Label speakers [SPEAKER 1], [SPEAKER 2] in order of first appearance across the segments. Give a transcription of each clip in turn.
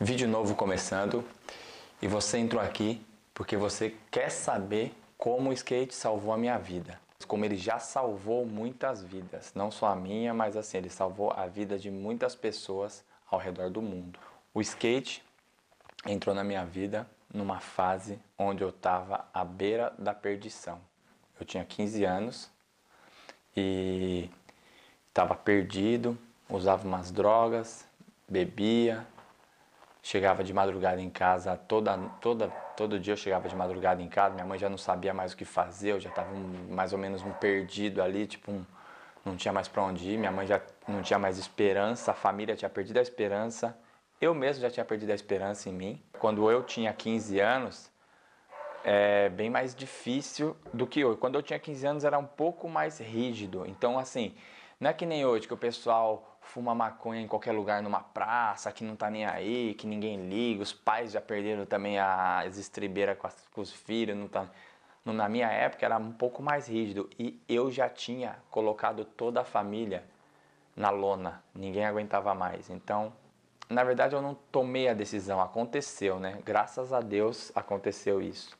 [SPEAKER 1] Vídeo novo começando e você entrou aqui porque você quer saber como o skate salvou a minha vida. Como ele já salvou muitas vidas, não só a minha, mas assim, ele salvou a vida de muitas pessoas ao redor do mundo. O skate entrou na minha vida numa fase onde eu estava à beira da perdição. Eu tinha 15 anos e estava perdido, usava umas drogas, bebia, chegava de madrugada em casa, toda, toda, todo dia eu chegava de madrugada em casa, minha mãe já não sabia mais o que fazer, eu já estava um, mais ou menos um perdido ali, tipo um, não tinha mais para onde ir, minha mãe já não tinha mais esperança, a família tinha perdido a esperança, eu mesmo já tinha perdido a esperança em mim. Quando eu tinha 15 anos, é bem mais difícil do que hoje. Quando eu tinha 15 anos era um pouco mais rígido, então assim, não é que nem hoje que o pessoal fuma maconha em qualquer lugar numa praça, que não tá nem aí, que ninguém liga, os pais já perderam também as estribeiras com, com, os filhos, não tá... Na minha época era um pouco mais rígido e eu já tinha colocado toda a família na lona, ninguém aguentava mais. Então, na verdade eu não tomei a decisão, aconteceu, né? Graças a Deus aconteceu isso.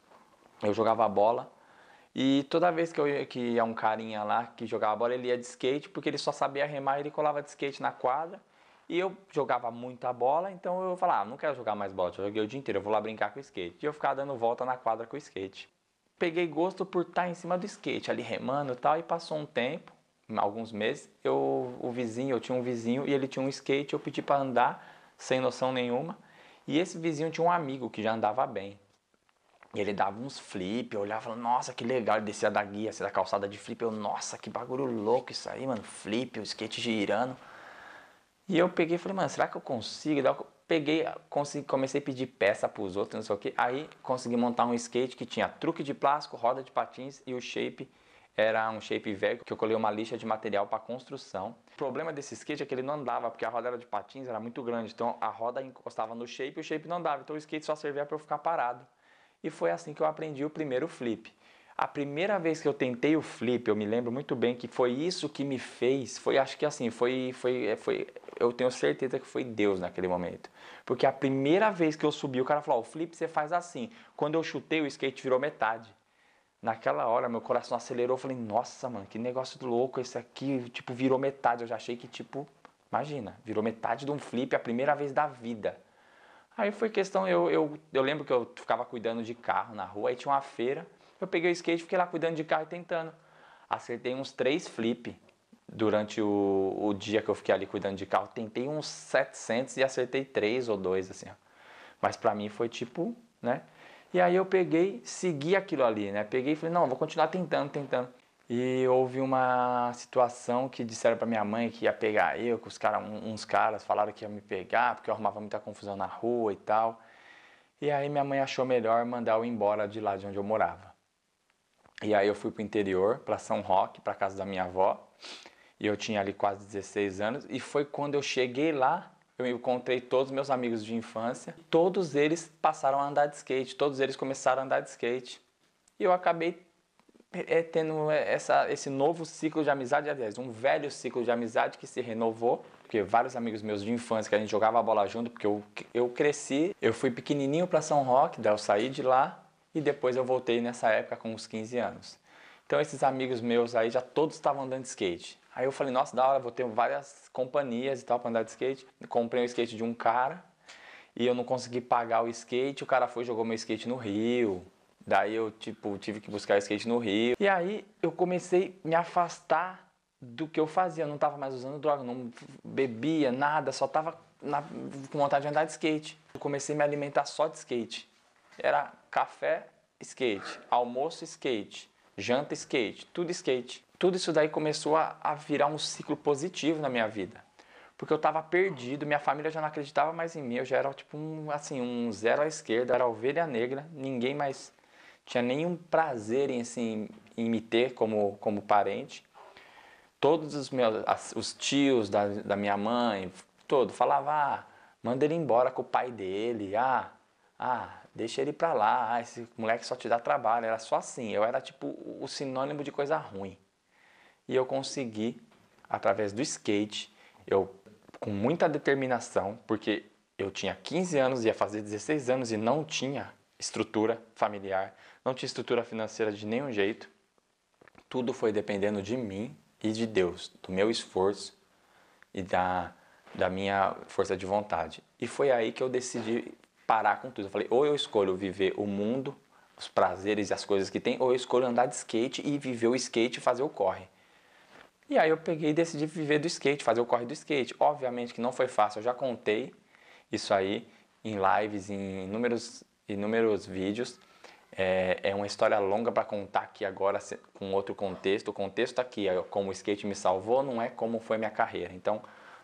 [SPEAKER 1] Eu jogava bola, e toda vez que, eu, que ia um carinha lá que jogava bola, ele ia de skate, porque ele só sabia remar, ele colava de skate na quadra. E eu jogava muita bola, então eu falava, ah, não quero jogar mais bola, eu joguei o dia inteiro, eu vou lá brincar com o skate. E eu ficava dando volta na quadra com o skate. Peguei gosto por estar em cima do skate, ali remando e tal, e passou um tempo, alguns meses, eu, o vizinho, eu tinha um vizinho e ele tinha um skate, eu pedi para andar sem noção nenhuma. E esse vizinho tinha um amigo que já andava bem. E ele dava uns flip, eu olhava nossa, que legal. Ele descia da guia, assim, da calçada de flip. Eu, nossa, que bagulho louco isso aí, mano. Flip, o skate girando. E eu peguei e falei, mano, será que eu consigo? Eu peguei, consegui, comecei a pedir peça pros outros, não sei o que. Aí consegui montar um skate que tinha truque de plástico, roda de patins e o shape era um shape velho que eu colei uma lixa de material para construção. O problema desse skate é que ele não andava, porque a roda era de patins, era muito grande. Então a roda encostava no shape e o shape não andava. Então o skate só servia para eu ficar parado. E foi assim que eu aprendi o primeiro flip. A primeira vez que eu tentei o flip, eu me lembro muito bem que foi isso que me fez, foi acho que assim, foi foi foi eu tenho certeza que foi Deus naquele momento. Porque a primeira vez que eu subi, o cara falou: "O flip você faz assim". Quando eu chutei, o skate virou metade. Naquela hora, meu coração acelerou, eu falei: "Nossa, mano, que negócio louco esse aqui, tipo, virou metade". Eu já achei que tipo, imagina, virou metade de um flip a primeira vez da vida. Aí foi questão, eu, eu, eu lembro que eu ficava cuidando de carro na rua, aí tinha uma feira, eu peguei o skate, fiquei lá cuidando de carro e tentando. Acertei uns três flip durante o, o dia que eu fiquei ali cuidando de carro. Tentei uns 700 e acertei três ou dois, assim. Mas pra mim foi tipo, né? E aí eu peguei, segui aquilo ali, né? Peguei e falei, não, vou continuar tentando, tentando. E houve uma situação que disseram para minha mãe que ia pegar eu, que os cara, uns caras falaram que ia me pegar, porque eu arrumava muita confusão na rua e tal. E aí minha mãe achou melhor mandar eu embora de lá de onde eu morava. E aí eu fui pro interior, para São Roque, para casa da minha avó. E eu tinha ali quase 16 anos. E foi quando eu cheguei lá, eu encontrei todos os meus amigos de infância. Todos eles passaram a andar de skate, todos eles começaram a andar de skate. E eu acabei é tendo essa, esse novo ciclo de amizade, aliás, um velho ciclo de amizade que se renovou, porque vários amigos meus de infância que a gente jogava bola junto, porque eu, eu cresci, eu fui pequenininho para São Roque, daí eu saí de lá e depois eu voltei nessa época com uns 15 anos. Então esses amigos meus aí já todos estavam andando de skate. Aí eu falei, nossa, da hora, vou ter várias companhias e tal para andar de skate. Comprei um skate de um cara e eu não consegui pagar o skate, o cara foi jogou meu skate no rio. Daí eu, tipo, tive que buscar skate no Rio. E aí eu comecei a me afastar do que eu fazia. Eu não estava mais usando droga, não bebia nada, só estava com vontade de andar de skate. Eu comecei a me alimentar só de skate. Era café, skate, almoço, skate, janta, skate, tudo skate. Tudo isso daí começou a, a virar um ciclo positivo na minha vida. Porque eu estava perdido, minha família já não acreditava mais em mim, eu já era tipo um, assim, um zero à esquerda, era ovelha negra, ninguém mais tinha nenhum prazer em, assim, em me ter como, como parente. Todos os meus os tios da, da minha mãe, todo, falava, ah, manda ele embora com o pai dele, ah, ah, deixa ele pra lá, ah, esse moleque só te dá trabalho. Era só assim, eu era tipo o sinônimo de coisa ruim. E eu consegui, através do skate, eu com muita determinação, porque eu tinha 15 anos, ia fazer 16 anos e não tinha estrutura familiar, não tinha estrutura financeira de nenhum jeito. Tudo foi dependendo de mim e de Deus, do meu esforço e da, da minha força de vontade. E foi aí que eu decidi parar com tudo. Eu falei, ou eu escolho viver o mundo, os prazeres e as coisas que tem, ou eu escolho andar de skate e viver o skate e fazer o corre. E aí eu peguei e decidi viver do skate, fazer o corre do skate. Obviamente que não foi fácil, eu já contei isso aí em lives, em inúmeros, inúmeros vídeos. É, é uma história longa para contar aqui agora com outro contexto. O contexto aqui é como o skate me salvou, não é como foi minha carreira. Então,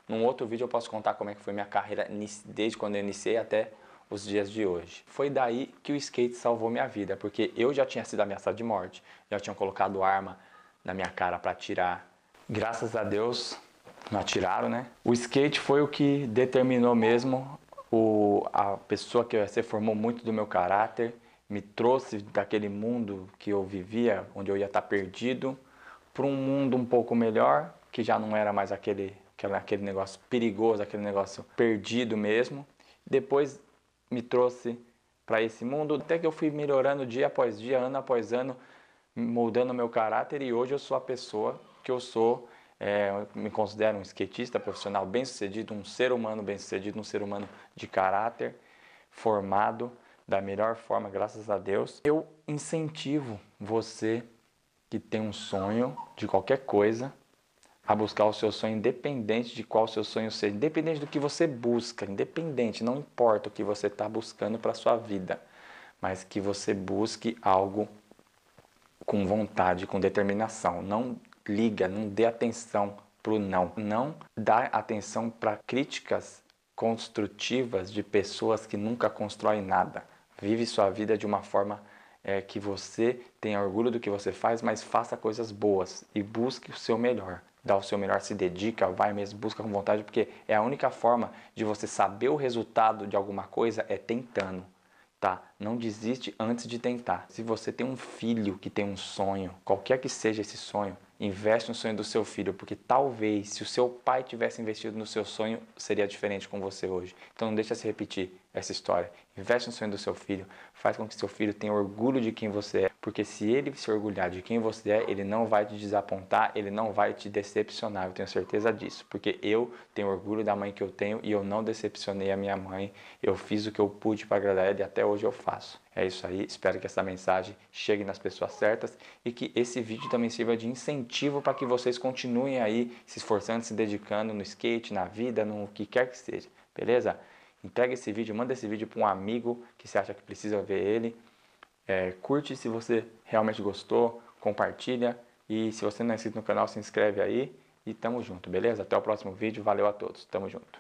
[SPEAKER 1] num outro vídeo eu posso contar como é que foi minha carreira desde quando eu iniciei até os dias de hoje. Foi daí que o skate salvou minha vida, porque eu já tinha sido ameaçado de morte, já tinham colocado arma na minha cara para atirar. Graças a Deus não atiraram, né? O skate foi o que determinou mesmo o, a pessoa que você formou muito do meu caráter, me trouxe daquele mundo que eu vivia, onde eu ia estar perdido, para um mundo um pouco melhor, que já não era mais aquele, aquele, aquele negócio perigoso, aquele negócio perdido mesmo. Depois me trouxe para esse mundo, até que eu fui melhorando dia após dia, ano após ano, moldando meu caráter e hoje eu sou a pessoa que eu sou. É, me considero um skatista profissional bem sucedido, um ser humano bem sucedido, um ser humano de caráter, formado da melhor forma, graças a Deus. Eu incentivo você que tem um sonho de qualquer coisa a buscar o seu sonho, independente de qual seu sonho seja, independente do que você busca, independente, não importa o que você está buscando para a sua vida, mas que você busque algo com vontade, com determinação. Não liga, não dê atenção para o não. Não dá atenção para críticas construtivas de pessoas que nunca constroem nada. Vive sua vida de uma forma é, que você tenha orgulho do que você faz, mas faça coisas boas e busque o seu melhor dá o seu melhor, se dedica, vai mesmo, busca com vontade, porque é a única forma de você saber o resultado de alguma coisa é tentando, tá? Não desiste antes de tentar. Se você tem um filho que tem um sonho, qualquer que seja esse sonho, investe no sonho do seu filho, porque talvez se o seu pai tivesse investido no seu sonho, seria diferente com você hoje. Então não deixa se repetir essa história. Investe no sonho do seu filho, faz com que seu filho tenha orgulho de quem você é, porque se ele se orgulhar de quem você é, ele não vai te desapontar, ele não vai te decepcionar, eu tenho certeza disso, porque eu tenho orgulho da mãe que eu tenho e eu não decepcionei a minha mãe, eu fiz o que eu pude para agradar ela e até hoje eu faço. É isso aí, espero que essa mensagem chegue nas pessoas certas e que esse vídeo também sirva de incentivo para que vocês continuem aí se esforçando, se dedicando no skate, na vida, no que quer que seja, beleza? Entrega esse vídeo, manda esse vídeo para um amigo que você acha que precisa ver ele. É, curte se você realmente gostou, compartilha e se você não é inscrito no canal, se inscreve aí e tamo junto, beleza? Até o próximo vídeo, valeu a todos, tamo junto.